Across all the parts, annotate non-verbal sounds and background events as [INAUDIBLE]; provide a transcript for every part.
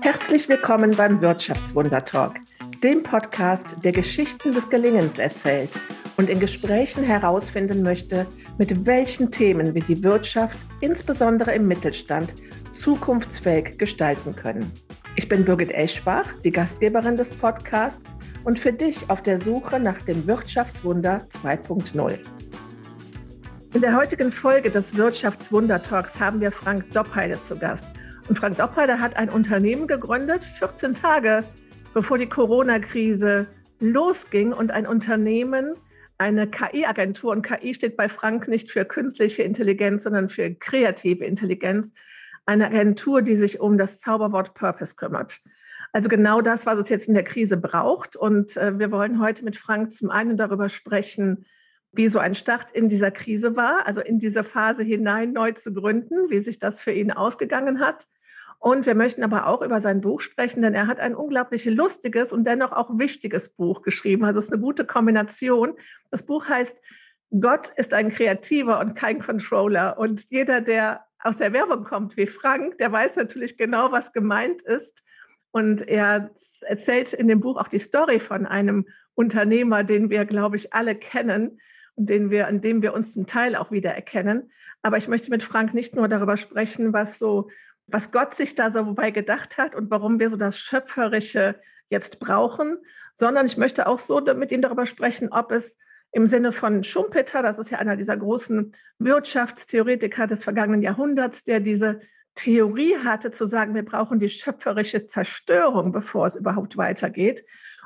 Herzlich willkommen beim Wirtschaftswunder Talk, dem Podcast, der Geschichten des Gelingens erzählt und in Gesprächen herausfinden möchte, mit welchen Themen wir die Wirtschaft, insbesondere im Mittelstand, zukunftsfähig gestalten können. Ich bin Birgit Eschbach, die Gastgeberin des Podcasts und für dich auf der Suche nach dem Wirtschaftswunder 2.0. In der heutigen Folge des Wirtschaftswunder Talks haben wir Frank Doppheide zu Gast. Und Frank Doppheide hat ein Unternehmen gegründet, 14 Tage bevor die Corona-Krise losging und ein Unternehmen, eine KI-Agentur, und KI steht bei Frank nicht für künstliche Intelligenz, sondern für kreative Intelligenz, eine Agentur, die sich um das Zauberwort Purpose kümmert. Also genau das, was es jetzt in der Krise braucht. Und äh, wir wollen heute mit Frank zum einen darüber sprechen, wie so ein Start in dieser Krise war, also in diese Phase hinein neu zu gründen, wie sich das für ihn ausgegangen hat. Und wir möchten aber auch über sein Buch sprechen, denn er hat ein unglaublich lustiges und dennoch auch wichtiges Buch geschrieben. Also es ist eine gute Kombination. Das Buch heißt Gott ist ein Kreativer und kein Controller. Und jeder, der aus der Werbung kommt wie Frank, der weiß natürlich genau, was gemeint ist. Und er erzählt in dem Buch auch die Story von einem Unternehmer, den wir, glaube ich, alle kennen, den wir, an dem wir uns zum Teil auch wieder erkennen. Aber ich möchte mit Frank nicht nur darüber sprechen, was so, was Gott sich da so wobei gedacht hat und warum wir so das Schöpferische jetzt brauchen, sondern ich möchte auch so mit ihm darüber sprechen, ob es im Sinne von Schumpeter, das ist ja einer dieser großen Wirtschaftstheoretiker des vergangenen Jahrhunderts, der diese Theorie hatte, zu sagen, wir brauchen die schöpferische Zerstörung, bevor es überhaupt weitergeht.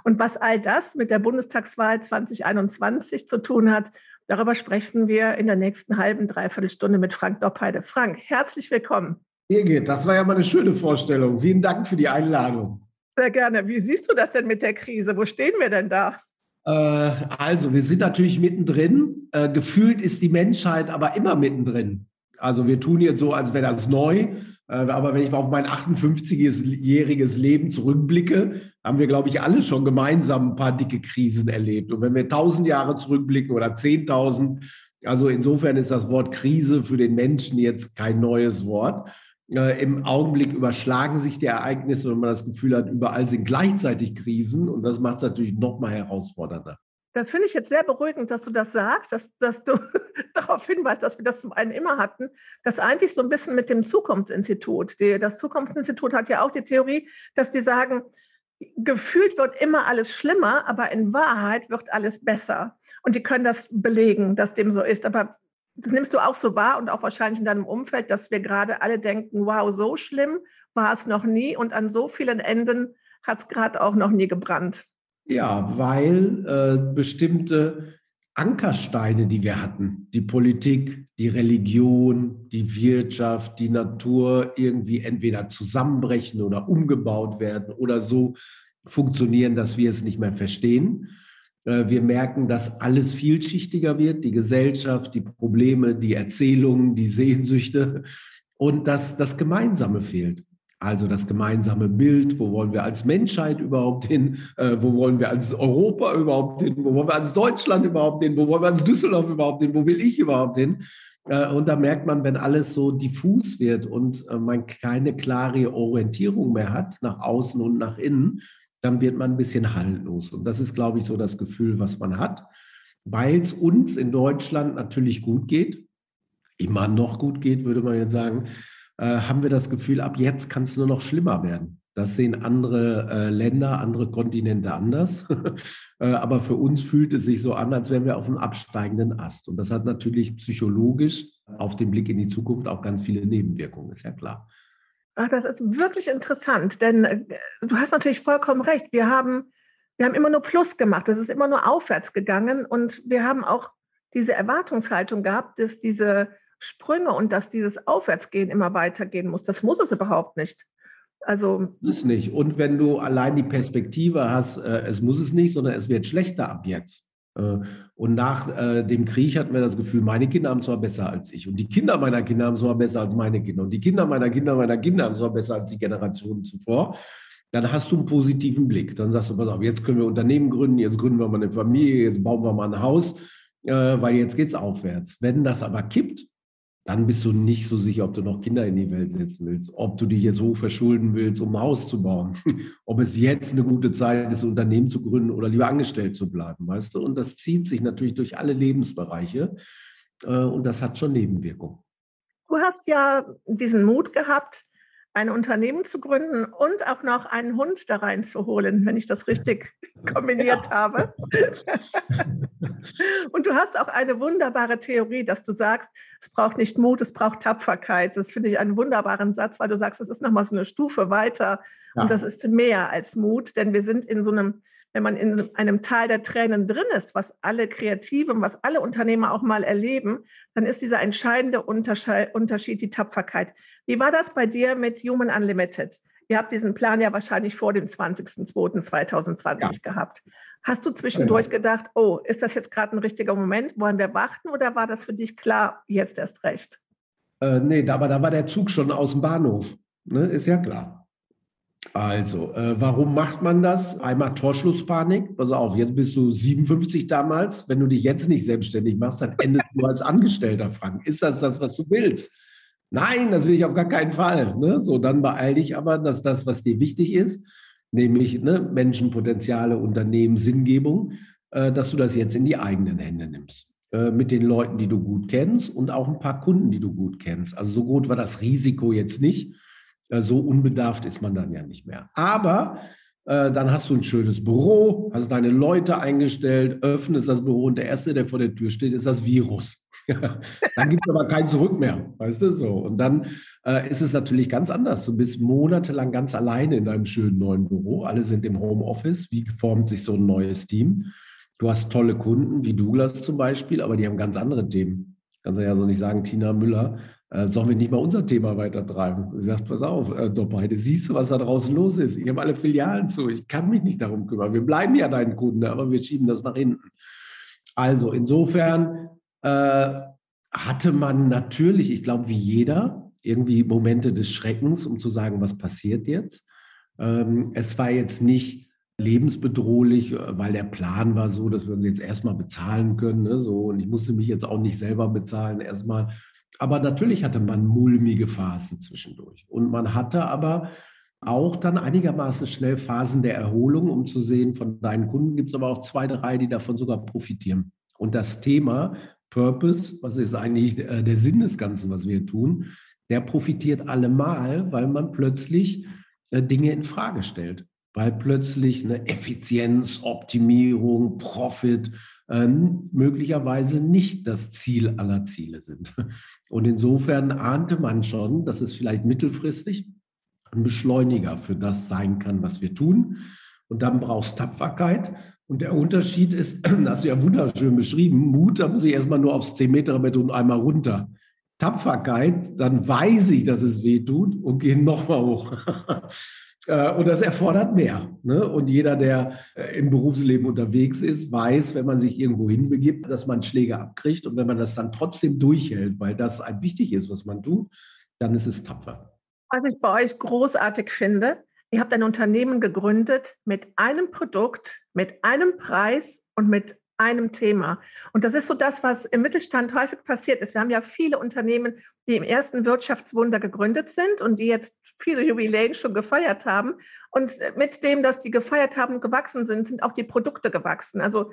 Und was all das mit der Bundestagswahl 2021 zu tun hat, darüber sprechen wir in der nächsten halben, dreiviertel Stunde mit Frank Doppheide. Frank, herzlich willkommen. Birgit, das war ja mal eine schöne Vorstellung. Vielen Dank für die Einladung. Sehr gerne. Wie siehst du das denn mit der Krise? Wo stehen wir denn da? Äh, also, wir sind natürlich mittendrin. Äh, gefühlt ist die Menschheit aber immer mittendrin. Also, wir tun jetzt so, als wäre das neu. Äh, aber wenn ich mal auf mein 58-jähriges Leben zurückblicke, haben wir, glaube ich, alle schon gemeinsam ein paar dicke Krisen erlebt. Und wenn wir 1000 Jahre zurückblicken oder 10.000, also insofern ist das Wort Krise für den Menschen jetzt kein neues Wort. Äh, Im Augenblick überschlagen sich die Ereignisse und man das Gefühl hat, überall sind gleichzeitig Krisen und das macht es natürlich noch mal herausfordernder. Das finde ich jetzt sehr beruhigend, dass du das sagst, dass, dass du [LAUGHS] darauf hinweist, dass wir das zum einen immer hatten. Das eigentlich so ein bisschen mit dem Zukunftsinstitut. Die, das Zukunftsinstitut hat ja auch die Theorie, dass die sagen, gefühlt wird immer alles schlimmer, aber in Wahrheit wird alles besser. Und die können das belegen, dass dem so ist. Aber das nimmst du auch so wahr und auch wahrscheinlich in deinem Umfeld, dass wir gerade alle denken, wow, so schlimm war es noch nie und an so vielen Enden hat es gerade auch noch nie gebrannt. Ja, weil äh, bestimmte Ankersteine, die wir hatten, die Politik, die Religion, die Wirtschaft, die Natur irgendwie entweder zusammenbrechen oder umgebaut werden oder so funktionieren, dass wir es nicht mehr verstehen. Äh, wir merken, dass alles vielschichtiger wird, die Gesellschaft, die Probleme, die Erzählungen, die Sehnsüchte und dass das Gemeinsame fehlt. Also das gemeinsame Bild, wo wollen wir als Menschheit überhaupt hin, äh, wo wollen wir als Europa überhaupt hin, wo wollen wir als Deutschland überhaupt hin, wo wollen wir als Düsseldorf überhaupt hin, wo will ich überhaupt hin. Äh, und da merkt man, wenn alles so diffus wird und äh, man keine klare Orientierung mehr hat nach außen und nach innen, dann wird man ein bisschen haltlos. Und das ist, glaube ich, so das Gefühl, was man hat, weil es uns in Deutschland natürlich gut geht, immer noch gut geht, würde man jetzt sagen äh, haben wir das Gefühl, ab jetzt kann es nur noch schlimmer werden. Das sehen andere äh, Länder, andere Kontinente anders. [LAUGHS] äh, aber für uns fühlt es sich so an, als wären wir auf einem absteigenden Ast. Und das hat natürlich psychologisch auf den Blick in die Zukunft auch ganz viele Nebenwirkungen, ist ja klar. Ach, das ist wirklich interessant, denn äh, du hast natürlich vollkommen recht. Wir haben, wir haben immer nur Plus gemacht. Es ist immer nur aufwärts gegangen und wir haben auch diese Erwartungshaltung gehabt, dass diese Sprünge und dass dieses Aufwärtsgehen immer weitergehen muss. Das muss es überhaupt nicht. Also ist nicht. Und wenn du allein die Perspektive hast, äh, es muss es nicht, sondern es wird schlechter ab jetzt. Äh, und nach äh, dem Krieg hatten wir das Gefühl, meine Kinder haben zwar besser als ich und die Kinder meiner Kinder haben zwar besser als meine Kinder und die Kinder meiner Kinder meiner Kinder haben zwar besser als die Generationen zuvor. Dann hast du einen positiven Blick. Dann sagst du, pass auf, jetzt können wir Unternehmen gründen, jetzt gründen wir mal eine Familie, jetzt bauen wir mal ein Haus, äh, weil jetzt geht es aufwärts. Wenn das aber kippt, dann bist du nicht so sicher, ob du noch Kinder in die Welt setzen willst, ob du dich jetzt hoch verschulden willst, um ein Haus zu bauen, [LAUGHS] ob es jetzt eine gute Zeit ist, ein Unternehmen zu gründen oder lieber angestellt zu bleiben, weißt du? Und das zieht sich natürlich durch alle Lebensbereiche äh, und das hat schon Nebenwirkungen. Du hast ja diesen Mut gehabt, ein Unternehmen zu gründen und auch noch einen Hund da reinzuholen, wenn ich das richtig [LAUGHS] kombiniert ja. habe. [LAUGHS] und du hast auch eine wunderbare Theorie, dass du sagst, es braucht nicht Mut, es braucht Tapferkeit. Das finde ich einen wunderbaren Satz, weil du sagst, es ist nochmal so eine Stufe weiter ja. und das ist mehr als Mut, denn wir sind in so einem wenn man in einem Tal der Tränen drin ist, was alle Kreativen, was alle Unternehmer auch mal erleben, dann ist dieser entscheidende Unterschied die Tapferkeit. Wie war das bei dir mit Human Unlimited? Ihr habt diesen Plan ja wahrscheinlich vor dem 20.02.2020 ja. gehabt. Hast du zwischendurch ja. gedacht, oh, ist das jetzt gerade ein richtiger Moment? Wollen wir warten oder war das für dich klar, jetzt erst recht? Äh, nee, aber da war der Zug schon aus dem Bahnhof. Ne? Ist ja klar. Also, äh, warum macht man das? Einmal Torschlusspanik. Pass auf, jetzt bist du 57 damals. Wenn du dich jetzt nicht selbstständig machst, dann endest du als Angestellter, Frank. Ist das das, was du willst? Nein, das will ich auf gar keinen Fall. Ne? So, dann beeil dich aber, dass das, was dir wichtig ist, nämlich ne, Menschenpotenziale, Unternehmen, Sinngebung, äh, dass du das jetzt in die eigenen Hände nimmst. Äh, mit den Leuten, die du gut kennst und auch ein paar Kunden, die du gut kennst. Also so gut war das Risiko jetzt nicht äh, so unbedarft ist man dann ja nicht mehr. Aber äh, dann hast du ein schönes Büro, hast deine Leute eingestellt, öffnest das Büro und der Erste, der vor der Tür steht, ist das Virus. Dann gibt es aber kein Zurück mehr, weißt du so. Und dann äh, ist es natürlich ganz anders. Du bist monatelang ganz alleine in deinem schönen neuen Büro. Alle sind im Homeoffice. Wie formt sich so ein neues Team? Du hast tolle Kunden, wie Douglas zum Beispiel, aber die haben ganz andere Themen. Kannst du ja so nicht sagen, Tina Müller äh, sollen wir nicht mal unser Thema weitertreiben? Sie sagt, pass auf, äh, Doppheide, siehst du, was da draußen los ist? Ich habe alle Filialen zu, ich kann mich nicht darum kümmern. Wir bleiben ja dein Kunde, aber wir schieben das nach hinten. Also insofern äh, hatte man natürlich, ich glaube, wie jeder, irgendwie Momente des Schreckens, um zu sagen, was passiert jetzt. Ähm, es war jetzt nicht lebensbedrohlich, äh, weil der Plan war so, dass wir uns jetzt erstmal bezahlen können. Ne, so, und ich musste mich jetzt auch nicht selber bezahlen, erstmal aber natürlich hatte man mulmige Phasen zwischendurch. Und man hatte aber auch dann einigermaßen schnell Phasen der Erholung, um zu sehen, von deinen Kunden gibt es aber auch zwei, drei, die davon sogar profitieren. Und das Thema Purpose, was ist eigentlich äh, der Sinn des Ganzen, was wir tun, der profitiert allemal, weil man plötzlich äh, Dinge in Frage stellt, weil plötzlich eine Effizienz, Optimierung, Profit ähm, möglicherweise nicht das Ziel aller Ziele sind. [LAUGHS] Und insofern ahnte man schon, dass es vielleicht mittelfristig ein Beschleuniger für das sein kann, was wir tun. Und dann brauchst Tapferkeit. Und der Unterschied ist, [CLEARS THROAT] hast du ja wunderschön beschrieben, Mut, da muss ich erstmal nur aufs 10-Meter-Brett und einmal runter. Tapferkeit, dann weiß ich, dass es weh tut und gehe nochmal hoch. [LAUGHS] Äh, und das erfordert mehr. Ne? Und jeder, der äh, im Berufsleben unterwegs ist, weiß, wenn man sich irgendwo hinbegibt, dass man Schläge abkriegt. Und wenn man das dann trotzdem durchhält, weil das wichtig ist, was man tut, dann ist es tapfer. Was ich bei euch großartig finde, ihr habt ein Unternehmen gegründet mit einem Produkt, mit einem Preis und mit einem Thema. Und das ist so das, was im Mittelstand häufig passiert ist. Wir haben ja viele Unternehmen, die im ersten Wirtschaftswunder gegründet sind und die jetzt viele Jubiläen schon gefeiert haben. Und mit dem, dass die gefeiert haben, gewachsen sind, sind auch die Produkte gewachsen. Also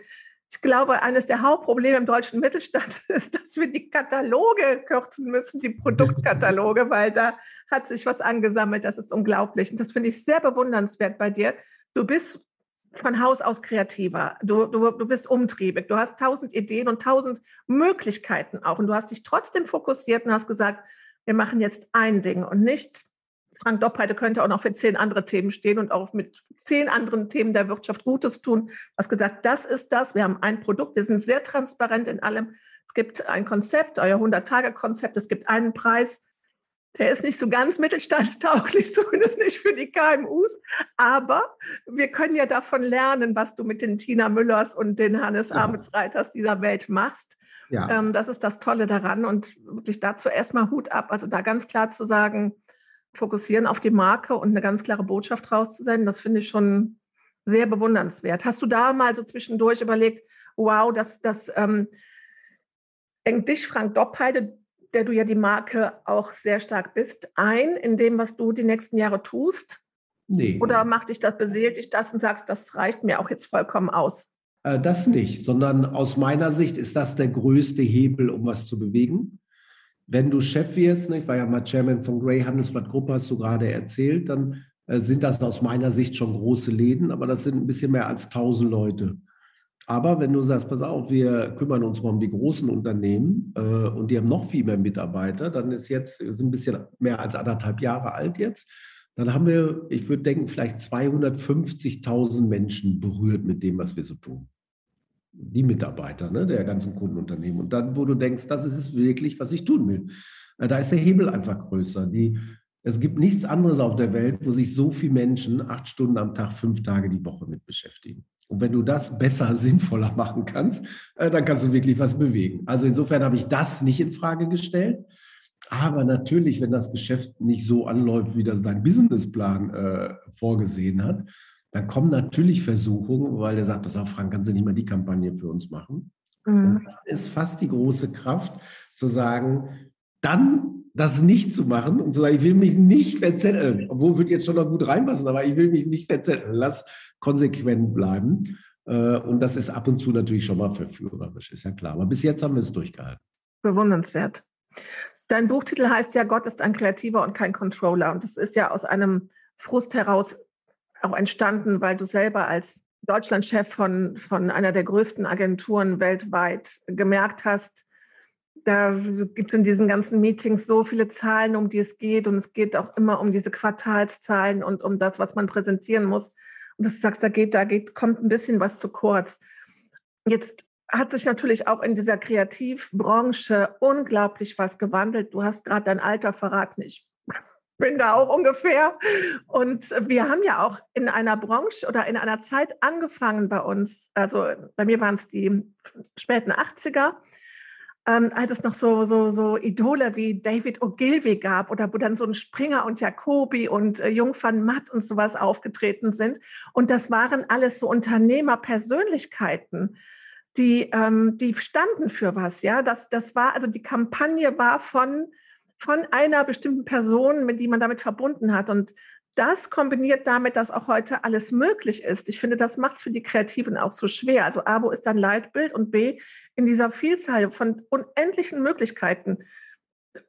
ich glaube, eines der Hauptprobleme im deutschen Mittelstand [LAUGHS] ist, dass wir die Kataloge kürzen müssen, die Produktkataloge, [LAUGHS] weil da hat sich was angesammelt. Das ist unglaublich. Und das finde ich sehr bewundernswert bei dir. Du bist von Haus aus kreativer. Du, du, du bist umtriebig. Du hast tausend Ideen und tausend Möglichkeiten auch. Und du hast dich trotzdem fokussiert und hast gesagt, wir machen jetzt ein Ding und nicht, Frank Doppheide könnte auch noch für zehn andere Themen stehen und auch mit zehn anderen Themen der Wirtschaft Gutes tun. Du hast gesagt, das ist das. Wir haben ein Produkt. Wir sind sehr transparent in allem. Es gibt ein Konzept, euer 100-Tage-Konzept. Es gibt einen Preis. Der ist nicht so ganz mittelstandstauglich, [LAUGHS] zumindest nicht für die KMUs. Aber wir können ja davon lernen, was du mit den Tina Müllers und den Hannes ja. Amitsreiters dieser Welt machst. Ja. Ähm, das ist das Tolle daran. Und wirklich dazu erstmal Hut ab. Also da ganz klar zu sagen, fokussieren auf die Marke und eine ganz klare Botschaft rauszusenden, das finde ich schon sehr bewundernswert. Hast du da mal so zwischendurch überlegt, wow, das, das ähm, dich, Frank Doppheide, der du ja die Marke auch sehr stark bist, ein in dem, was du die nächsten Jahre tust? Nee. Oder macht dich das, beseelt dich das und sagst, das reicht mir auch jetzt vollkommen aus? Äh, das nicht, sondern aus meiner Sicht ist das der größte Hebel, um was zu bewegen. Wenn du Chef wirst, ne, ich war ja mal Chairman von Grey Handelsblatt Gruppe, hast du gerade erzählt, dann äh, sind das aus meiner Sicht schon große Läden, aber das sind ein bisschen mehr als 1000 Leute. Aber wenn du sagst, pass auf, wir kümmern uns mal um die großen Unternehmen äh, und die haben noch viel mehr Mitarbeiter, dann ist jetzt, sind ein bisschen mehr als anderthalb Jahre alt jetzt, dann haben wir, ich würde denken, vielleicht 250.000 Menschen berührt mit dem, was wir so tun. Die Mitarbeiter ne, der ganzen Kundenunternehmen. Und dann, wo du denkst, das ist es wirklich, was ich tun will. Äh, da ist der Hebel einfach größer. Die, es gibt nichts anderes auf der Welt, wo sich so viele Menschen acht Stunden am Tag, fünf Tage die Woche mit beschäftigen. Und wenn du das besser, [LAUGHS] sinnvoller machen kannst, äh, dann kannst du wirklich was bewegen. Also insofern habe ich das nicht in Frage gestellt. Aber natürlich, wenn das Geschäft nicht so anläuft, wie das dein Businessplan äh, vorgesehen hat, dann kommen natürlich Versuchungen, weil der sagt, pass auf, Frank, kannst du nicht mal die Kampagne für uns machen? Mhm. Und dann ist fast die große Kraft zu sagen, dann das nicht zu machen und zu sagen, ich will mich nicht verzetteln, obwohl wird jetzt schon noch gut reinpassen, aber ich will mich nicht verzetteln. Lass konsequent bleiben. Äh, und das ist ab und zu natürlich schon mal verführerisch, ist ja klar. Aber bis jetzt haben wir es durchgehalten. Bewundernswert. Dein Buchtitel heißt ja, Gott ist ein Kreativer und kein Controller. Und das ist ja aus einem Frust heraus auch entstanden, weil du selber als Deutschlandchef von, von einer der größten Agenturen weltweit gemerkt hast, da gibt es in diesen ganzen Meetings so viele Zahlen, um die es geht. Und es geht auch immer um diese Quartalszahlen und um das, was man präsentieren muss. Und dass du sagst, da geht, da geht, kommt ein bisschen was zu kurz. Jetzt hat sich natürlich auch in dieser Kreativbranche unglaublich was gewandelt. Du hast gerade dein Alter verraten. Ich bin da auch ungefähr. Und wir haben ja auch in einer Branche oder in einer Zeit angefangen bei uns. Also bei mir waren es die späten 80er ähm, als es noch so, so, so Idole wie David Ogilvy gab oder wo dann so ein Springer und Jacobi und äh, Jung van Matt und sowas aufgetreten sind. Und das waren alles so Unternehmerpersönlichkeiten, die, ähm, die standen für was. Ja, das, das war, also die Kampagne war von, von einer bestimmten Person, mit die man damit verbunden hat. Und das kombiniert damit, dass auch heute alles möglich ist. Ich finde, das macht es für die Kreativen auch so schwer. Also A, wo ist dann Leitbild und B, in dieser Vielzahl von unendlichen Möglichkeiten.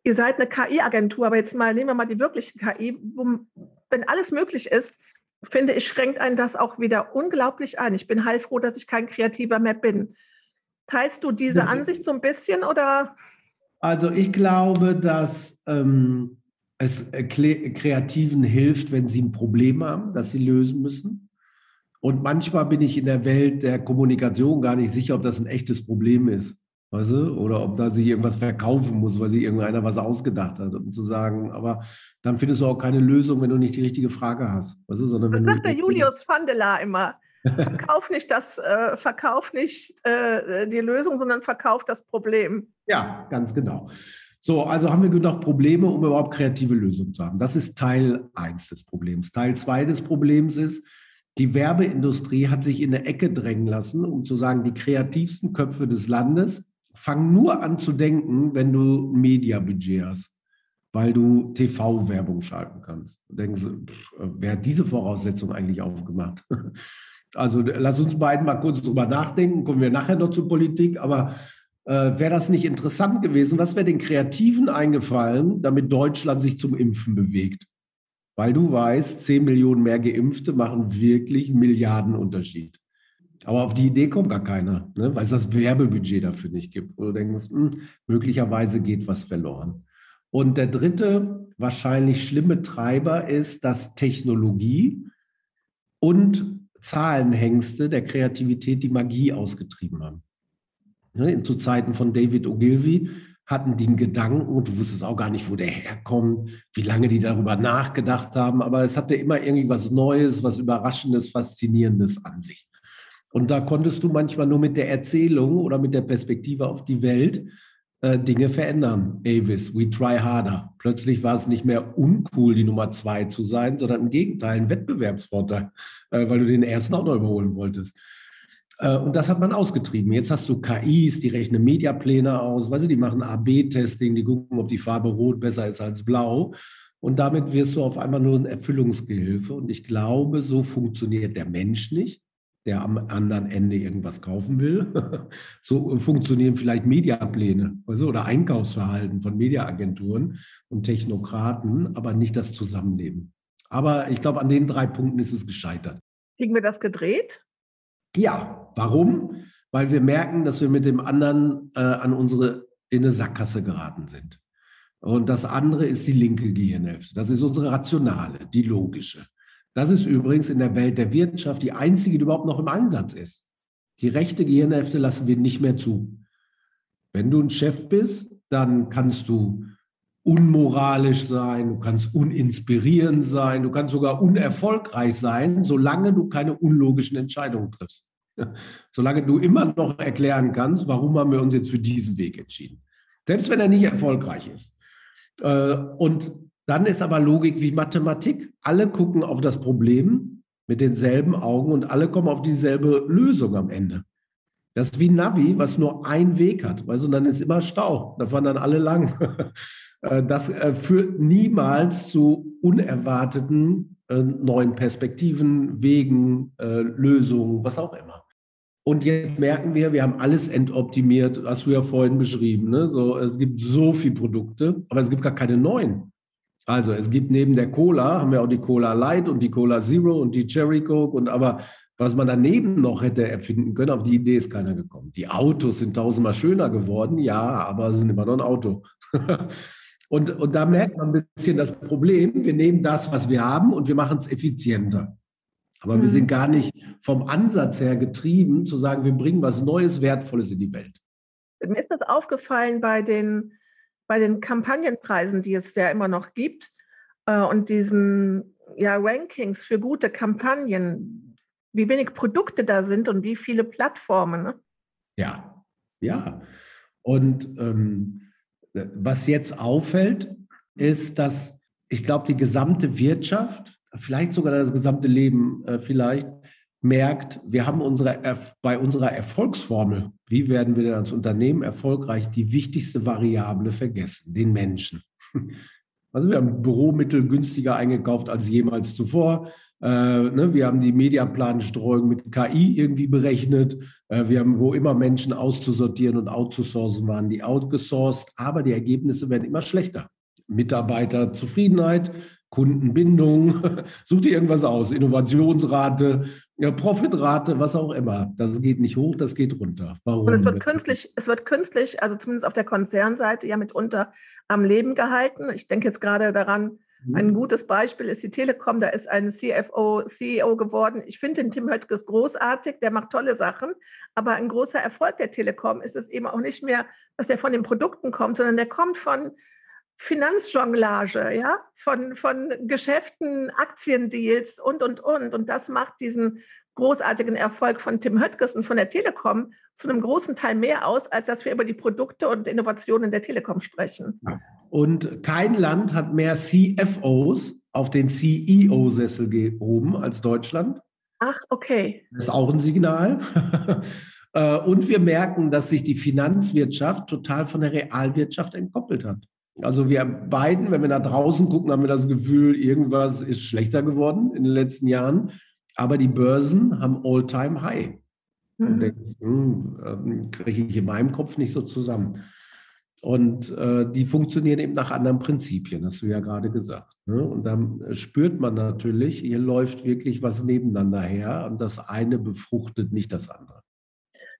Ihr seid eine KI-Agentur, aber jetzt mal nehmen wir mal die wirkliche KI, wo, wenn alles möglich ist, finde ich, schränkt einen das auch wieder unglaublich ein. Ich bin heilfroh, dass ich kein Kreativer mehr bin. Teilst du diese Ansicht so ein bisschen oder? Also ich glaube, dass ähm, es Kreativen hilft, wenn sie ein Problem haben, das sie lösen müssen. Und manchmal bin ich in der Welt der Kommunikation gar nicht sicher, ob das ein echtes Problem ist. Weißt du? Oder ob da sich irgendwas verkaufen muss, weil sich irgendeiner was ausgedacht hat, um zu sagen, aber dann findest du auch keine Lösung, wenn du nicht die richtige Frage hast. Weißt du? Sondern das sagt der Julius Vandela immer. Verkauf nicht das, äh, verkauf nicht äh, die Lösung, sondern verkauf das Problem. Ja, ganz genau. So, also haben wir genug Probleme, um überhaupt kreative Lösungen zu haben. Das ist Teil 1 des Problems. Teil 2 des Problems ist, die Werbeindustrie hat sich in eine Ecke drängen lassen, um zu sagen, die kreativsten Köpfe des Landes fangen nur an zu denken, wenn du ein Mediabudget hast, weil du TV-Werbung schalten kannst. Denken sie, wer hat diese Voraussetzung eigentlich aufgemacht? Also lass uns beiden mal kurz drüber nachdenken, kommen wir nachher noch zur Politik, aber äh, wäre das nicht interessant gewesen? Was wäre den Kreativen eingefallen, damit Deutschland sich zum Impfen bewegt? Weil du weißt, 10 Millionen mehr Geimpfte machen wirklich Milliardenunterschied. Aber auf die Idee kommt gar keiner, ne? weil es das Werbebudget dafür nicht gibt. Wo du denkst, hm, möglicherweise geht was verloren. Und der dritte, wahrscheinlich schlimme Treiber ist, dass Technologie und Zahlenhengste der Kreativität die Magie ausgetrieben haben. Ne, zu Zeiten von David Ogilvy hatten die einen Gedanken und du wusstest auch gar nicht, wo der herkommt, wie lange die darüber nachgedacht haben, aber es hatte immer irgendwie was Neues, was Überraschendes, Faszinierendes an sich. Und da konntest du manchmal nur mit der Erzählung oder mit der Perspektive auf die Welt äh, Dinge verändern. Avis, we try harder. Plötzlich war es nicht mehr uncool, die Nummer zwei zu sein, sondern im Gegenteil ein Wettbewerbsvorteil, äh, weil du den ersten auch noch überholen wolltest. Äh, und das hat man ausgetrieben. Jetzt hast du KIs, die rechnen Mediapläne aus, weißt du, die machen AB-Testing, die gucken, ob die Farbe rot besser ist als blau. Und damit wirst du auf einmal nur ein Erfüllungsgehilfe. Und ich glaube, so funktioniert der Mensch nicht, der am anderen Ende irgendwas kaufen will. [LAUGHS] so funktionieren vielleicht Mediapläne du, oder Einkaufsverhalten von Mediaagenturen und Technokraten, aber nicht das Zusammenleben. Aber ich glaube, an den drei Punkten ist es gescheitert. Kriegen wir das gedreht? Ja, warum? Weil wir merken, dass wir mit dem anderen äh, an unsere in eine Sackgasse geraten sind. Und das andere ist die linke Gehirnhälfte. Das ist unsere rationale, die logische. Das ist übrigens in der Welt der Wirtschaft die einzige, die überhaupt noch im Einsatz ist. Die rechte Gehirnhälfte lassen wir nicht mehr zu. Wenn du ein Chef bist, dann kannst du unmoralisch sein, du kannst uninspirierend sein, du kannst sogar unerfolgreich sein, solange du keine unlogischen Entscheidungen triffst. [LAUGHS] Solange du immer noch erklären kannst, warum haben wir uns jetzt für diesen Weg entschieden. Selbst wenn er nicht erfolgreich ist. Äh, und dann ist aber Logik wie Mathematik. Alle gucken auf das Problem mit denselben Augen und alle kommen auf dieselbe Lösung am Ende. Das ist wie Navi, was nur einen Weg hat. Weißt du, dann ist immer Stau. Da fahren dann alle lang. [LAUGHS] Äh, das äh, führt niemals zu unerwarteten neuen Perspektiven, Wegen, Lösungen, was auch immer. Und jetzt merken wir, wir haben alles entoptimiert, hast du ja vorhin beschrieben. Ne? So, es gibt so viele Produkte, aber es gibt gar keine neuen. Also es gibt neben der Cola, haben wir auch die Cola Light und die Cola Zero und die Cherry Coke und aber was man daneben noch hätte erfinden können, auf die Idee ist keiner gekommen. Die Autos sind tausendmal schöner geworden, ja, aber sie sind immer noch ein Auto. [LAUGHS] und, und da merkt man ein bisschen das Problem, wir nehmen das, was wir haben und wir machen es effizienter. Aber mhm. wir sind mhm. gar nicht vom Ansatz her getrieben, zu sagen, wir bringen was Neues, Wertvolles in die Welt. Mir ist das aufgefallen bei den, bei den Kampagnenpreisen, die es ja immer noch gibt äh, und diesen ja, Rankings für gute Kampagnen, wie wenig Produkte da sind und wie viele Plattformen. Ne? Ja, ja. Und ähm, was jetzt auffällt, ist, dass ich glaube, die gesamte Wirtschaft vielleicht sogar das gesamte Leben äh, vielleicht merkt, wir haben unsere, bei unserer Erfolgsformel, wie werden wir denn als Unternehmen erfolgreich, die wichtigste Variable vergessen, den Menschen. [LAUGHS] Also wir haben Büromittel günstiger eingekauft als jemals zuvor. Äh, ne, wir haben die Mediaplanstreuung mit KI irgendwie berechnet. Äh, wir haben, wo immer Menschen auszusortieren und outzusourcen waren, die outgesourced, aber die Ergebnisse werden immer schlechter. Mitarbeiterzufriedenheit, Kundenbindung, [LAUGHS] such dir irgendwas aus, Innovationsrate, Profitrate, was auch immer. Das geht nicht hoch, das geht runter. Warum? Und es wird künstlich, es wird künstlich, also zumindest auf der Konzernseite ja mitunter am Leben gehalten. Ich denke jetzt gerade daran, mhm. ein gutes Beispiel ist die Telekom, da ist ein CFO, CEO geworden. Ich finde den Tim Höttges großartig, der macht tolle Sachen, aber ein großer Erfolg der Telekom ist es eben auch nicht mehr, dass der von den Produkten kommt, sondern der kommt von Finanzjonglage, ja, von, von Geschäften, Aktiendeals und, und, und. Und das macht diesen großartigen Erfolg von Tim Höttges und von der Telekom zu einem großen Teil mehr aus, als dass wir über die Produkte und Innovationen der Telekom sprechen. Und kein Land hat mehr CFOs auf den CEO-Sessel gehoben als Deutschland. Ach, okay. Das ist auch ein Signal. [LAUGHS] Äh, und wir merken, dass sich die Finanzwirtschaft total von der Realwirtschaft entkoppelt hat. Also wir beiden, wenn wir da draußen gucken, haben wir das Gefühl, irgendwas ist schlechter geworden in den letzten Jahren. Aber die Börsen haben All-Time-High. Mhm. Und denke ich, hm, ähm, kriege ich in meinem Kopf nicht so zusammen. Und äh, die funktionieren eben nach anderen Prinzipien, hast du ja gerade gesagt. Ne? Und dann spürt man natürlich, hier läuft wirklich was nebeneinander her und das eine befruchtet nicht das andere.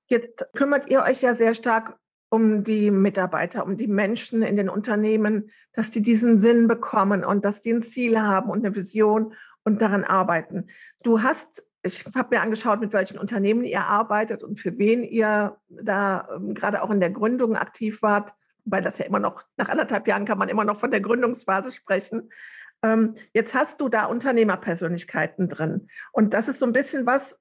Jetzt kümmert ihr euch ja sehr stark um die Mitarbeiter, um die Menschen in den Unternehmen, dass die diesen Sinn bekommen und dass die ein Ziel haben und eine Vision und daran arbeiten. Du hast, ich habe mir angeschaut, mit welchen Unternehmen ihr arbeitet und für wen ihr da ähm, gerade auch in der Gründung aktiv wart, weil das ja immer noch, nach anderthalb Jahren kann man immer noch von der Gründungsphase sprechen. Ähm, jetzt hast du da Unternehmerpersönlichkeiten drin. Und das ist so ein bisschen was,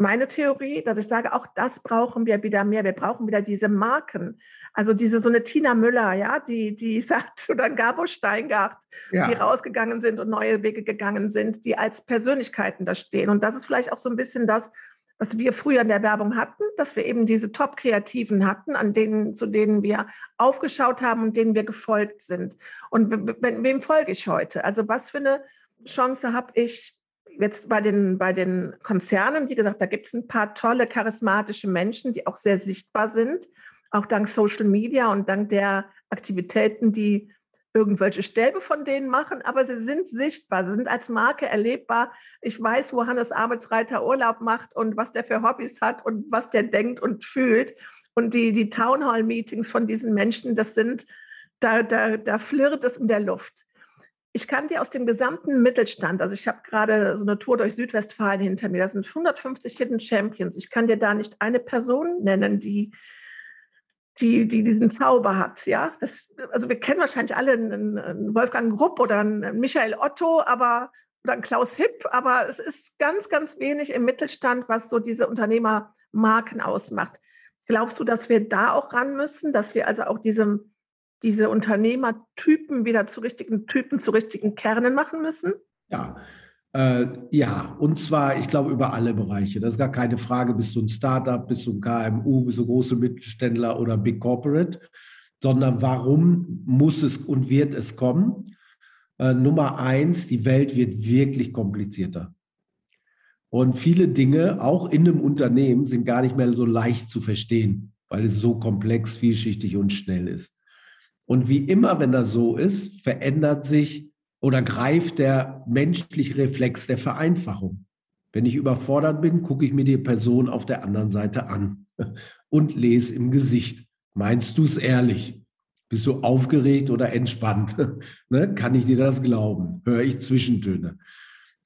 meine Theorie, dass ich sage, auch das brauchen wir wieder mehr. Wir brauchen wieder diese Marken. Also diese so eine Tina Müller, ja, die, die [LAUGHS] sagt, oder Gabo Steingart, ja. die rausgegangen sind und neue Wege gegangen sind, die als Persönlichkeiten da stehen. Und das ist vielleicht auch so ein bisschen das, was wir früher in der Werbung hatten, dass wir eben diese Top-Kreativen hatten, an denen, zu denen wir aufgeschaut haben und denen wir gefolgt sind. Und wem folge ich heute? Also was für eine Chance habe ich jetzt bei den, bei den Konzernen? Wie gesagt, da gibt es ein paar tolle, charismatische Menschen, die auch sehr sichtbar sind, auch dank Social Media und dank der Aktivitäten, die irgendwelche Stäbe von denen machen, aber sie sind sichtbar, sie sind als Marke erlebbar. Ich weiß, wo Hannes Arbeitsreiter Urlaub macht und was der für Hobbys hat und was der denkt und fühlt. Und die, die Townhall-Meetings von diesen Menschen, das sind, da, da, da flirrt es in der Luft. Ich kann dir aus dem gesamten Mittelstand, also ich habe gerade so eine Tour durch Südwestfalen hinter mir, da sind 150 Hidden Champions. Ich kann dir da nicht eine Person nennen, die die, die diesen Zauber hat. Ja? Das, also wir kennen wahrscheinlich alle einen, einen Wolfgang Grupp oder einen Michael Otto, aber oder einen Klaus Hipp, aber es ist ganz, ganz wenig im Mittelstand, was so diese Unternehmermarken ausmacht. Glaubst du, dass wir da auch ran müssen, dass wir also auch diese, diese Unternehmertypen wieder zu richtigen Typen, zu richtigen Kernen machen müssen? Ja, äh, ja, und zwar, ich glaube, über alle Bereiche. Das ist gar keine Frage, bist du ein Startup, bist du ein KMU, bist du große Mittelständler oder Big Corporate, sondern warum muss es und wird es kommen? Äh, Nummer eins, die Welt wird wirklich komplizierter. Und viele Dinge, auch in einem Unternehmen, sind gar nicht mehr so leicht zu verstehen, weil es so komplex, vielschichtig und schnell ist. Und wie immer, wenn das so ist, verändert sich oder greift der menschliche Reflex der Vereinfachung. Wenn ich überfordert bin, gucke ich mir die Person auf der anderen Seite an [LAUGHS] und lese im Gesicht. Meinst du es ehrlich? Bist du aufgeregt oder entspannt? [LAUGHS] ne? Kann ich dir das glauben? Höre ich Zwischentöne?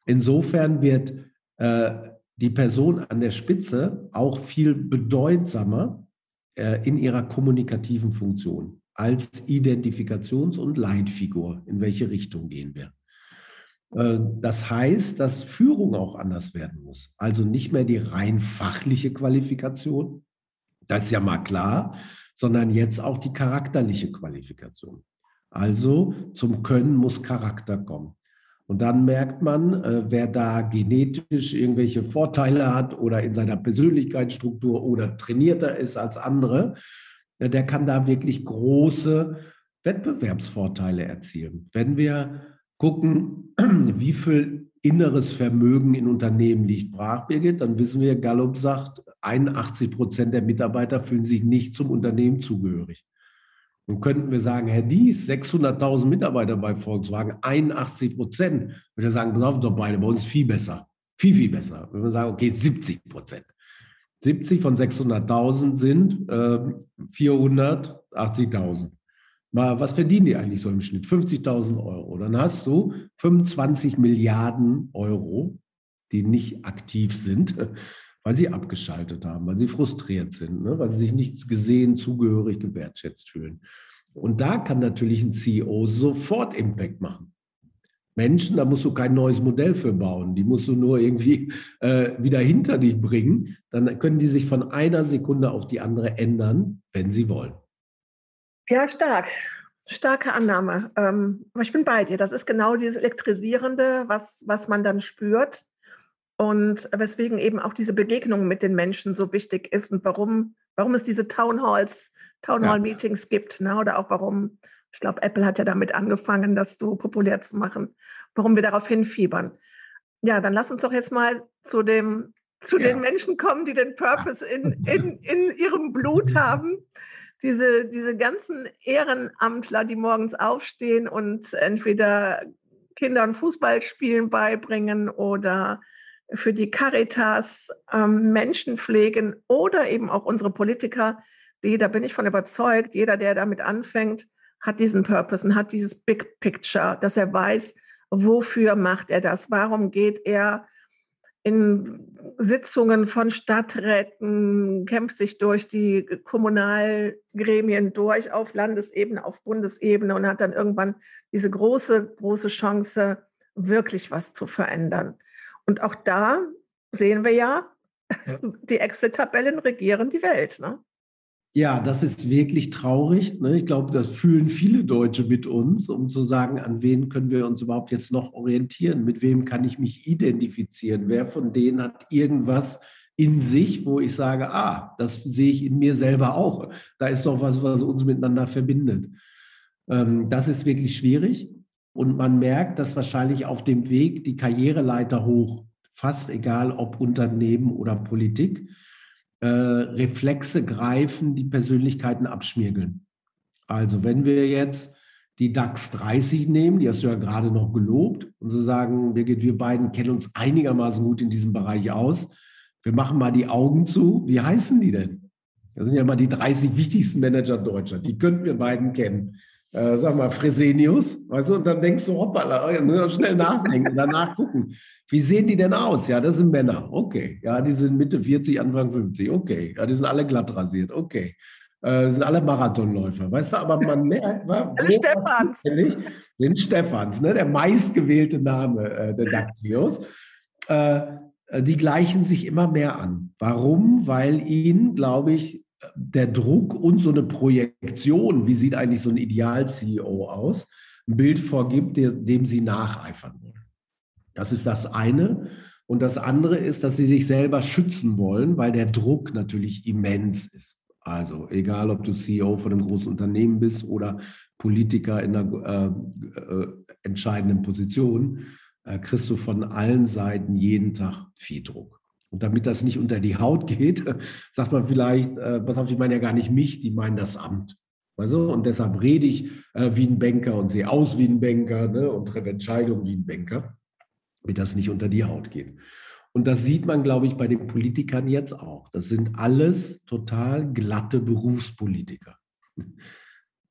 Insofern wird äh, die Person an der Spitze auch viel bedeutsamer äh, in ihrer kommunikativen Funktion als Identifikations- und Leitfigur. In welche Richtung gehen wir? Äh, das heißt, dass Führung auch anders werden muss. Also nicht mehr die rein fachliche Qualifikation, das ist ja mal klar, sondern jetzt auch die charakterliche Qualifikation. Also zum Können muss Charakter kommen. Und dann merkt man, äh, wer da genetisch irgendwelche Vorteile hat oder in seiner Persönlichkeitsstruktur oder trainierter ist als andere, der kann da wirklich große Wettbewerbsvorteile erzielen. Wenn wir gucken, [CLEARS THROAT] wie viel inneres Vermögen in Unternehmen liegt brach, Birgit, dann wissen wir, Gallup sagt, 81 Prozent der Mitarbeiter fühlen sich nicht zum Unternehmen zugehörig. Nun könnten wir sagen, Herr Dies, 600.000 Mitarbeiter bei Volkswagen, 81 Prozent. Würde sagen, pass auf, doch beide bei uns viel besser. Viel, viel besser. Wenn wir sagen, okay, 70 Prozent. 70 von 600.000 sind äh, 480.000. Mal, was verdienen die eigentlich so im Schnitt? 50.000 Euro. Dann hast du 25 Milliarden Euro, die nicht aktiv sind, [LAUGHS] weil sie abgeschaltet haben, weil sie frustriert sind, ne? weil sie sich nicht gesehen, zugehörig, gewertschätzt fühlen. Und da kann natürlich ein CEO sofort Impact machen. Menschen, da musst du kein neues Modell für bauen. Die musst du nur irgendwie äh, wieder hinter dich bringen. Dann können die sich von einer Sekunde auf die andere ändern, wenn sie wollen. Ja, stark. Starke Annahme. Ähm, aber ich bin bei dir. Das ist genau dieses Elektrisierende, was, was man dann spürt. Und weswegen eben auch diese Begegnung mit den Menschen so wichtig ist und warum, warum es diese Townhalls, Townhall-Meetings ja. gibt. Ne? Oder auch warum ich glaube, Apple hat ja damit angefangen, das so populär zu machen, warum wir darauf hinfiebern. Ja, dann lass uns doch jetzt mal zu, dem, zu ja. den Menschen kommen, die den Purpose in, [LAUGHS] in, in ihrem Blut haben. Diese, diese ganzen Ehrenamtler, die morgens aufstehen und entweder Kindern Fußballspielen beibringen oder für die Caritas ähm, Menschen pflegen oder eben auch unsere Politiker, die, da bin ich von überzeugt, jeder, der damit anfängt, hat diesen Purpose und hat dieses Big Picture, dass er weiß, wofür macht er das, warum geht er in Sitzungen von Stadträten, kämpft sich durch die Kommunalgremien durch, auf Landesebene, auf Bundesebene und hat dann irgendwann diese große, große Chance, wirklich was zu verändern. Und auch da sehen wir ja, [LAUGHS] die Excel-Tabellen regieren die Welt. Ne? Ja, das ist wirklich traurig. Ne? Ich glaube, das fühlen viele Deutsche mit uns, um zu sagen, an wen können wir uns überhaupt jetzt noch orientieren? Mit wem kann ich mich identifizieren? Wer von denen hat irgendwas in sich, wo ich sage, ah, das sehe ich in mir selber auch. Da ist doch was, was uns miteinander verbindet. Ähm, das ist wirklich schwierig. Und man merkt, dass wahrscheinlich auf dem Weg die Karriereleiter hoch, fast egal ob Unternehmen oder Politik, äh, Reflexe greifen, die Persönlichkeiten abschmirgeln. Also wenn wir jetzt die DAX 30 nehmen, die hast du ja gerade noch gelobt, und so sagen, Birgit, wir beiden kennen uns einigermaßen gut in diesem Bereich aus. Wir machen mal die Augen zu. Wie heißen die denn? Das sind ja mal die 30 wichtigsten Manager Deutschland. Die könnten wir beiden kennen äh, sag mal, Fresenius, weißt du, und dann denkst du, hoppala, nur schnell nachdenken, danach gucken. Wie sehen die denn aus? Ja, das sind Männer, okay. Ja, die sind Mitte 40, Anfang 50, okay. Ja, die sind alle glatt rasiert, okay. Äh, sind alle Marathonläufer, weißt du, aber man merkt, [LAUGHS] wo Stefans. Sind Stefans, ne? der meistgewählte Name äh, der Daxios. Äh, die gleichen sich immer mehr an. Warum? Weil ihnen, glaube ich, der Druck und so eine Projektion, wie sieht eigentlich so ein Ideal-CEO aus, ein Bild vorgibt, dem sie nacheifern wollen. Das ist das eine. Und das andere ist, dass sie sich selber schützen wollen, weil der Druck natürlich immens ist. Also egal, ob du CEO von einem großen Unternehmen bist oder Politiker in einer äh, äh, entscheidenden Position, äh, kriegst du von allen Seiten jeden Tag viel Druck. Und damit das nicht unter die Haut geht, [LAUGHS] sagt man vielleicht, äh, pass auf, die meinen ja gar nicht mich, die meinen das Amt. Also, und deshalb rede ich äh, wie ein Banker und sehe aus wie ein Banker ne, und treffe Entscheidungen wie ein Banker, damit das nicht unter die Haut geht. Und das sieht man, glaube ich, bei den Politikern jetzt auch. Das sind alles total glatte Berufspolitiker.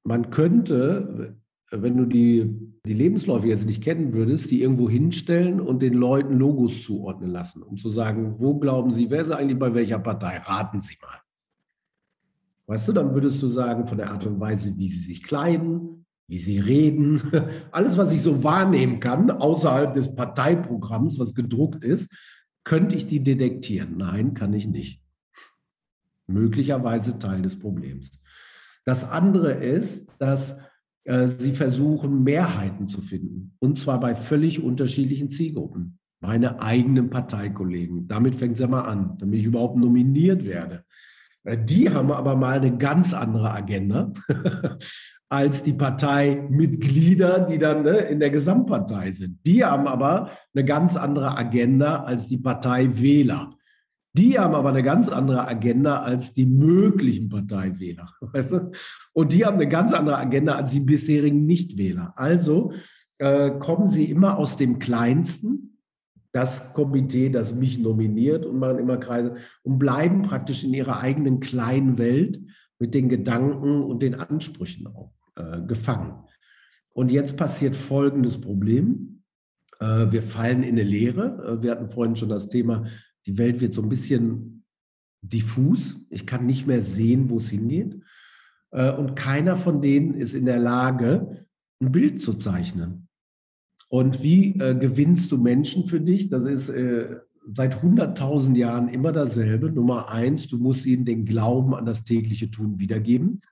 Man könnte, wenn du die, die Lebensläufe jetzt nicht kennen würdest, die irgendwo hinstellen und den Leuten Logos zuordnen lassen, um zu sagen, wo glauben Sie, wer ist eigentlich bei welcher Partei? Raten Sie mal. Weißt du, dann würdest du sagen, von der Art und Weise, wie sie sich kleiden, wie sie reden, [LAUGHS] alles, was ich so wahrnehmen kann, außerhalb des Parteiprogramms, was gedruckt ist, könnte ich die detektieren. Nein, kann ich nicht. Möglicherweise Teil des Problems. Das andere ist, dass sie versuchen, Mehrheiten zu finden. Und zwar bei völlig unterschiedlichen Zielgruppen. Meine eigenen Parteikollegen. Damit fängt es ja mal an, damit ich überhaupt nominiert werde. Äh, die haben aber mal eine ganz andere Agenda [LAUGHS] als die Parteimitglieder, die dann ne, in der Gesamtpartei sind. Die haben aber eine ganz andere Agenda als die Parteiwähler. Die haben aber eine ganz andere Agenda als die möglichen Parteiwähler. [LAUGHS] Weißt du? Und die haben eine ganz andere Agenda als die bisherigen Nichtwähler. Also äh, kommen sie immer aus dem Kleinsten, das Komitee, das mich nominiert und machen immer Kreise und bleiben praktisch in ihrer eigenen kleinen Welt mit den Gedanken und den Ansprüchen auch äh, gefangen. Und jetzt passiert folgendes Problem. Äh, wir fallen in eine Leere. Äh, wir hatten vorhin schon das Thema die Welt wird so ein bisschen diffus. Ich kann nicht mehr sehen, wo es hingeht. Äh, und keiner von denen ist in der Lage, ein Bild zu zeichnen. Und wie äh, gewinnst du Menschen für dich? Das ist äh, seit 100.000 Jahren immer dasselbe. Nummer eins, du musst ihnen den Glauben an das tägliche Tun wiedergeben. [LAUGHS]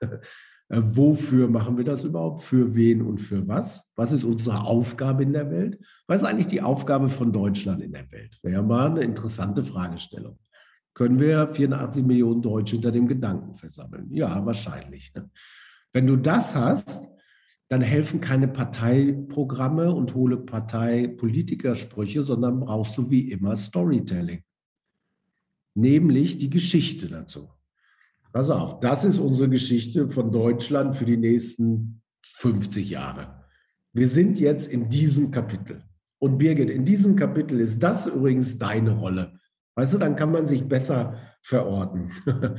Äh, wofür machen wir das überhaupt? Für wen und für was? Was ist unsere Aufgabe in der Welt? Was ist eigentlich die Aufgabe von Deutschland in der Welt? Wäre mal eine interessante Fragestellung. Können wir 84 Millionen Deutsche hinter dem Gedanken versammeln? Ja, wahrscheinlich. Wenn du das hast, dann helfen keine Parteiprogramme und hohle Parteipolitikersprüche, sondern brauchst du wie immer Storytelling. Nämlich die Geschichte dazu. Pass auf, das ist unsere Geschichte von Deutschland für die nächsten 50 Jahre. Wir sind jetzt in diesem Kapitel. Und Birgit, in diesem Kapitel ist das übrigens deine Rolle. Weißt du, dann kann man sich besser verorten. [LAUGHS]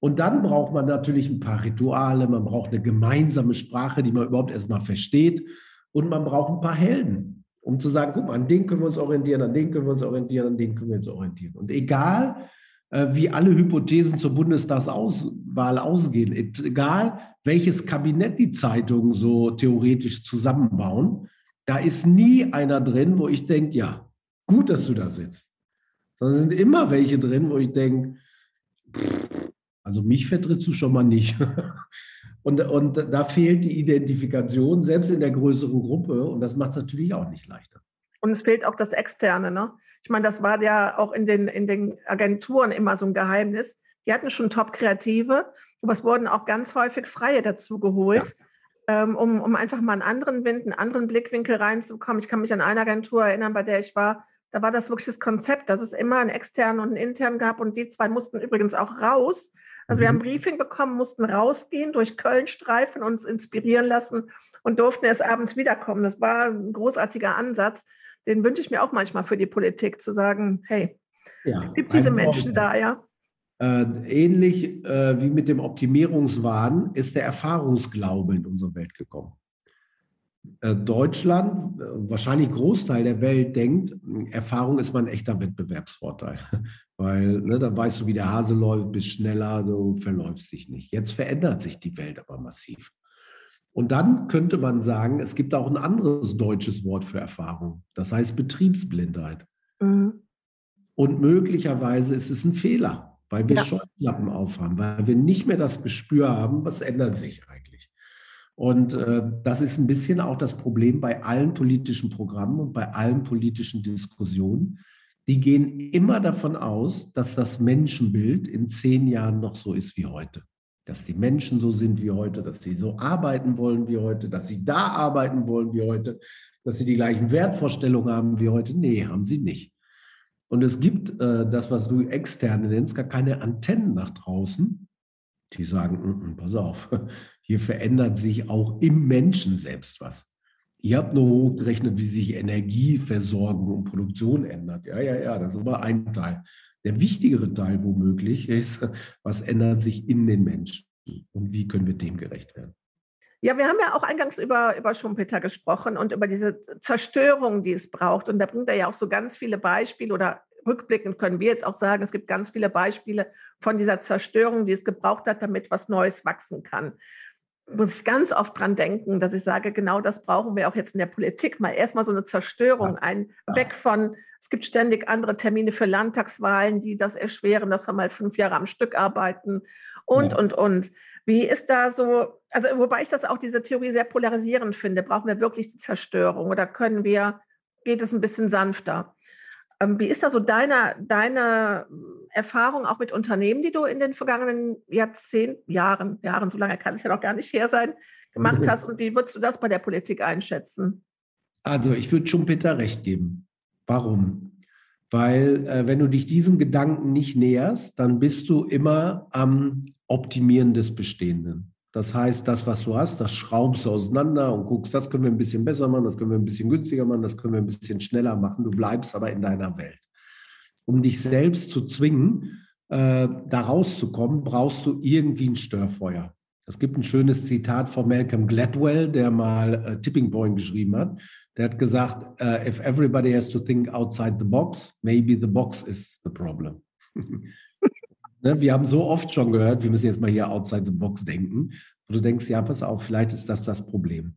Und dann braucht man natürlich ein paar Rituale, man braucht eine gemeinsame Sprache, die man überhaupt erstmal versteht. Und man braucht ein paar Helden, um zu sagen, guck mal, an den können wir uns orientieren, an den können wir uns orientieren, an den können wir uns orientieren. Und egal, wie alle Hypothesen zur Bundestagswahl ausgehen. Egal, welches Kabinett die Zeitungen so theoretisch zusammenbauen, da ist nie einer drin, wo ich denke, ja, gut, dass du da sitzt. Sondern sind immer welche drin, wo ich denke, also mich vertrittst du schon mal nicht. [LAUGHS] Und, und da fehlt die Identifikation, selbst in der größeren Gruppe. Und das macht es natürlich auch nicht leichter. Und es fehlt auch das Externe. Ne? Ich meine, das war ja auch in den, in den Agenturen immer so ein Geheimnis. Die hatten schon Top-Kreative, aber es wurden auch ganz häufig Freie dazu geholt, ja. ähm, um, um einfach mal einen anderen Wind, einen anderen Blickwinkel reinzukommen. Ich kann mich an eine Agentur erinnern, bei der ich war, da war das wirklich das Konzept, dass es immer einen externen und einen internen gab und die zwei mussten übrigens auch raus. Also mhm. wir haben ein Briefing bekommen, mussten rausgehen, durch Köln streifen, uns inspirieren lassen und durften erst abends wiederkommen. Das war ein großartiger Ansatz. Den wünsche ich mir auch manchmal für die Politik, zu sagen, hey, ja, es gibt diese Menschen da, ja. Äh, ähnlich äh, wie mit dem Optimierungswahn ist der Erfahrungsglaube in unsere Welt gekommen. Äh, Deutschland, äh, wahrscheinlich Großteil der Welt denkt, Erfahrung ist mein echter Wettbewerbsvorteil. [LAUGHS] Weil ne, dann weißt du, wie der Hase läuft, bist schneller, du verläufst dich nicht. Jetzt verändert sich die Welt aber massiv. Und dann könnte man sagen, es gibt auch ein anderes deutsches Wort für Erfahrung. Das heißt Betriebsblindheit. Mhm. Und möglicherweise ist es ein Fehler, weil wir ja. Scheuklappen aufhaben, weil wir nicht mehr das Gespür haben, was ändert sich eigentlich. Und äh, das ist ein bisschen auch das Problem bei allen politischen Programmen und bei allen politischen Diskussionen. Die gehen immer davon aus, dass das Menschenbild in zehn Jahren noch so ist wie heute dass die Menschen so sind wie heute, dass sie so arbeiten wollen wie heute, dass sie da arbeiten wollen wie heute, dass sie die gleichen Wertvorstellungen haben wie heute. Nee, haben sie nicht. Und es gibt äh, das, was du externe nennst, gar keine Antennen nach draußen, die sagen, mm, mm, pass auf, [LAUGHS] hier verändert sich auch im Menschen selbst was. Ihr habt nur hochgerechnet, wie sich Energieversorgung und Produktion ändert. Ja, ja, ja, das ist aber ein Teil. Der wichtigere Teil womöglich ist, was ändert sich in den Menschen und wie können wir dem gerecht werden. Ja, wir haben ja auch eingangs über, über Schumpeter gesprochen und über diese Zerstörung, die es braucht. Und da bringt er ja auch so ganz viele Beispiele oder rückblickend können wir jetzt auch sagen, es gibt ganz viele Beispiele von dieser Zerstörung, die es gebraucht hat, damit was Neues wachsen kann muss ich ganz oft dran denken, dass ich sage, genau das brauchen wir auch jetzt in der Politik. Mal erstmal so eine Zerstörung, ein Weg von, es gibt ständig andere Termine für Landtagswahlen, die das erschweren, dass wir mal fünf Jahre am Stück arbeiten und, ja. und, und. Wie ist da so, also wobei ich das auch diese Theorie sehr polarisierend finde, brauchen wir wirklich die Zerstörung oder können wir, geht es ein bisschen sanfter? Ähm, wie ist da so deine, deine Erfahrung auch mit Unternehmen, die du in den vergangenen Jahrzehnten, Jahren, Jahren, so lange kann es ja noch gar nicht her sein, [LAUGHS] gemacht hast? Und wie würdest du das bei der Politik einschätzen? Also ich würde Schumpeter recht geben. Warum? Weil äh, wenn du dich diesem Gedanken nicht näherst, dann bist du immer am Optimieren des Bestehenden. Das heißt, das, was du hast, das schraubst du auseinander und guckst, das können wir ein bisschen besser machen, das können wir ein bisschen günstiger machen, das können wir ein bisschen schneller machen. Du bleibst aber in deiner Welt. Um dich selbst zu zwingen, äh, da rauszukommen, brauchst du irgendwie ein Störfeuer. Es gibt ein schönes Zitat von Malcolm Gladwell, der mal äh, Tipping Point geschrieben hat. Der hat gesagt, uh, if everybody has to think outside the box, maybe the box is the problem. [LAUGHS] Ne, wir haben so oft schon gehört, wir müssen jetzt mal hier outside the box denken. Und du denkst, ja, pass auf, vielleicht ist das das Problem.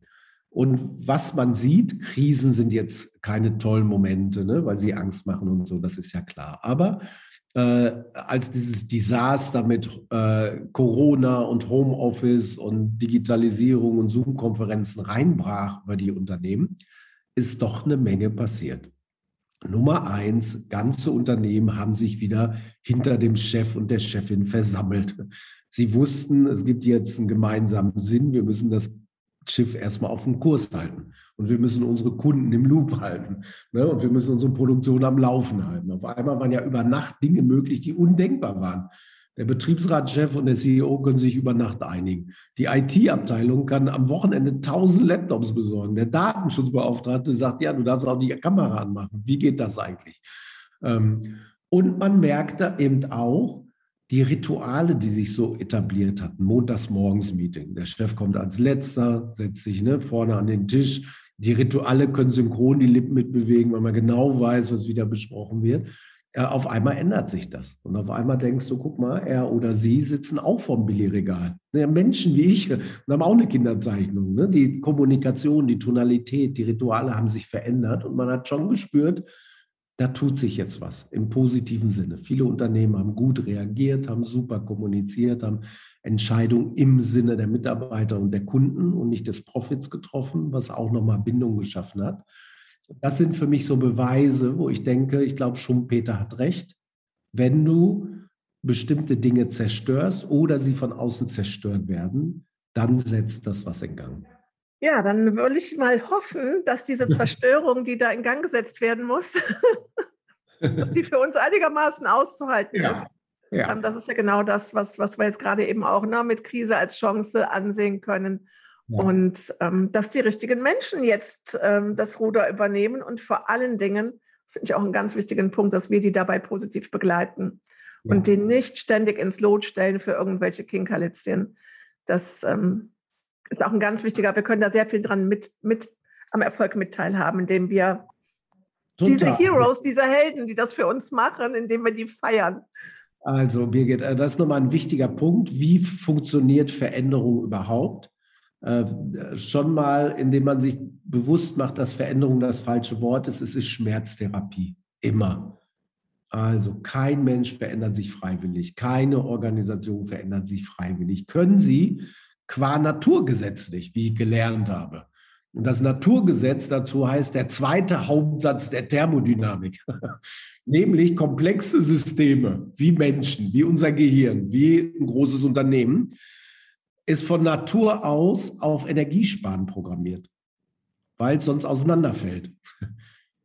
Und was man sieht, Krisen sind jetzt keine tollen Momente, ne, weil sie Angst machen und so, das ist ja klar. Aber äh, als dieses Desaster mit äh, Corona und Homeoffice und Digitalisierung und Zoom-Konferenzen reinbrach über die Unternehmen, ist doch eine Menge passiert. Nummer eins, ganze Unternehmen haben sich wieder hinter dem Chef und der Chefin versammelt. Sie wussten, es gibt jetzt einen gemeinsamen Sinn, wir müssen das Schiff erstmal auf dem Kurs halten. Und wir müssen unsere Kunden im Loop halten. Ne? Und wir müssen unsere Produktion am Laufen halten. Auf einmal waren ja über Nacht Dinge möglich, die undenkbar waren. Der Betriebsratschef und der CEO können sich über Nacht einigen. Die IT-Abteilung kann am Wochenende 1000 Laptops besorgen. Der Datenschutzbeauftragte sagt, ja, du darfst auch die Kamera anmachen. Wie geht das eigentlich? Ähm, und man merkte eben auch die Rituale, die sich so etabliert hatten. Montagsmorgens-Meeting. Der Chef kommt als letzter, setzt sich ne, vorne an den Tisch. Die Rituale können synchron die Lippen mitbewegen, weil man genau weiß, was wieder besprochen wird auf einmal ändert sich das. Und auf einmal denkst du, guck mal, er oder sie sitzen auch vorm Billigregal. Menschen wie ich und haben auch eine Kinderzeichnung. Ne? Die Kommunikation, die Tonalität, die Rituale haben sich verändert und man hat schon gespürt, da tut sich jetzt was im positiven Sinne. Viele Unternehmen haben gut reagiert, haben super kommuniziert, haben Entscheidungen im Sinne der Mitarbeiter und der Kunden und nicht des Profits getroffen, was auch nochmal Bindung geschaffen hat. Das sind für mich so Beweise, wo ich denke, ich glaube, Schumpeter hat recht. Wenn du bestimmte Dinge zerstörst oder sie von außen zerstört werden, dann setzt das was in Gang. Ja, dann würde ich mal hoffen, dass diese [LAUGHS] Zerstörung, die da in Gang gesetzt werden muss, [LAUGHS] dass die für uns einigermaßen auszuhalten ja. ist. Ja. Ähm, das ist ja genau das, was, was wir jetzt gerade eben auch ne, mit Krise als Chance ansehen können. Ja. Und ähm, dass die richtigen Menschen jetzt ähm, das Ruder übernehmen und vor allen Dingen, das finde ich auch einen ganz wichtigen Punkt, dass wir die dabei positiv begleiten ja. und die nicht ständig ins Lot stellen für irgendwelche Kinkerlitzchen. Das ähm, ist auch ein ganz wichtiger, wir können da sehr viel dran mit, mit am Erfolg mit teilhaben, indem wir Total. diese Heroes, diese Helden, die das für uns machen, indem wir die feiern. Also, Birgit, äh, das ist nochmal ein wichtiger Punkt. Wie funktioniert Veränderung überhaupt? Äh, schon mal, indem man sich bewusst macht, dass Veränderung das falsche Wort ist. Es ist Schmerztherapie. Immer. Also kein Mensch verändert sich freiwillig. Keine Organisation verändert sich freiwillig. Können sie qua Naturgesetz nicht, wie ich gelernt habe. Und das Naturgesetz dazu heißt der zweite Hauptsatz der Thermodynamik, [LAUGHS] nämlich komplexe Systeme wie Menschen, wie unser Gehirn, wie ein großes Unternehmen, ist von Natur aus auf Energiesparen programmiert, weil es sonst auseinanderfällt. [LAUGHS]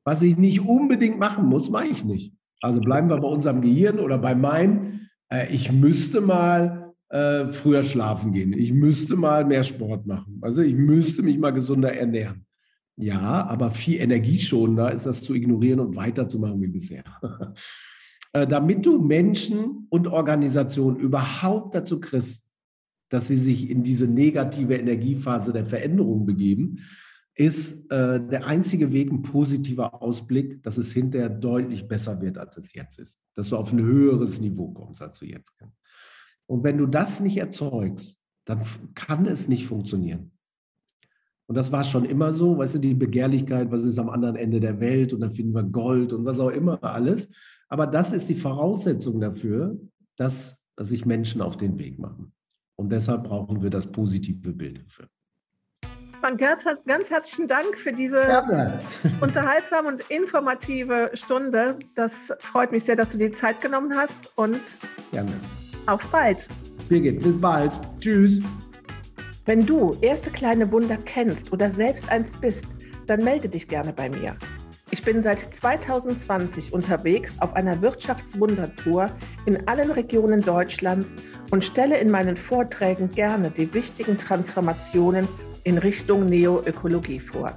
Was ich nicht unbedingt machen muss, mache ich nicht. Also bleiben wir bei unserem Gehirn oder bei meinem. Äh, ich müsste mal äh, früher schlafen gehen. Ich müsste mal mehr Sport machen. Also ich müsste mich mal gesunder ernähren. Ja, aber viel energieschonender ist das zu ignorieren und weiterzumachen wie bisher. [LAUGHS] äh, damit du Menschen und Organisationen überhaupt dazu kriegst, dass sie sich in diese negative Energiephase der Veränderung begeben, ist äh, der einzige Weg ein positiver Ausblick, dass es hinterher deutlich besser wird, als es jetzt ist. Dass du auf ein höheres Niveau kommst, als du jetzt kannst. Und wenn du das nicht erzeugst, dann kann es nicht funktionieren. Und das war schon immer so, weißt du, die Begehrlichkeit, was ist am anderen Ende der Welt und dann finden wir Gold und was auch immer alles. Aber das ist die Voraussetzung dafür, dass, dass sich Menschen auf den Weg machen. Und deshalb brauchen wir das positive Bild dafür. Gerz, ganz herzlichen Dank für diese Gerne. [LAUGHS] unterhaltsame und informative Stunde. Das freut mich sehr, dass du dir Zeit genommen hast und Gerne. Auf bald. Birgit, bis bald. Tschüss. Wenn du erste kleine Wunder kennst oder selbst eins bist, dann melde dich gerne bei mir. Ich bin seit 2020 unterwegs auf einer Wirtschaftswundertour in allen Regionen Deutschlands und stelle in meinen Vorträgen gerne die wichtigen Transformationen in Richtung Neoökologie vor.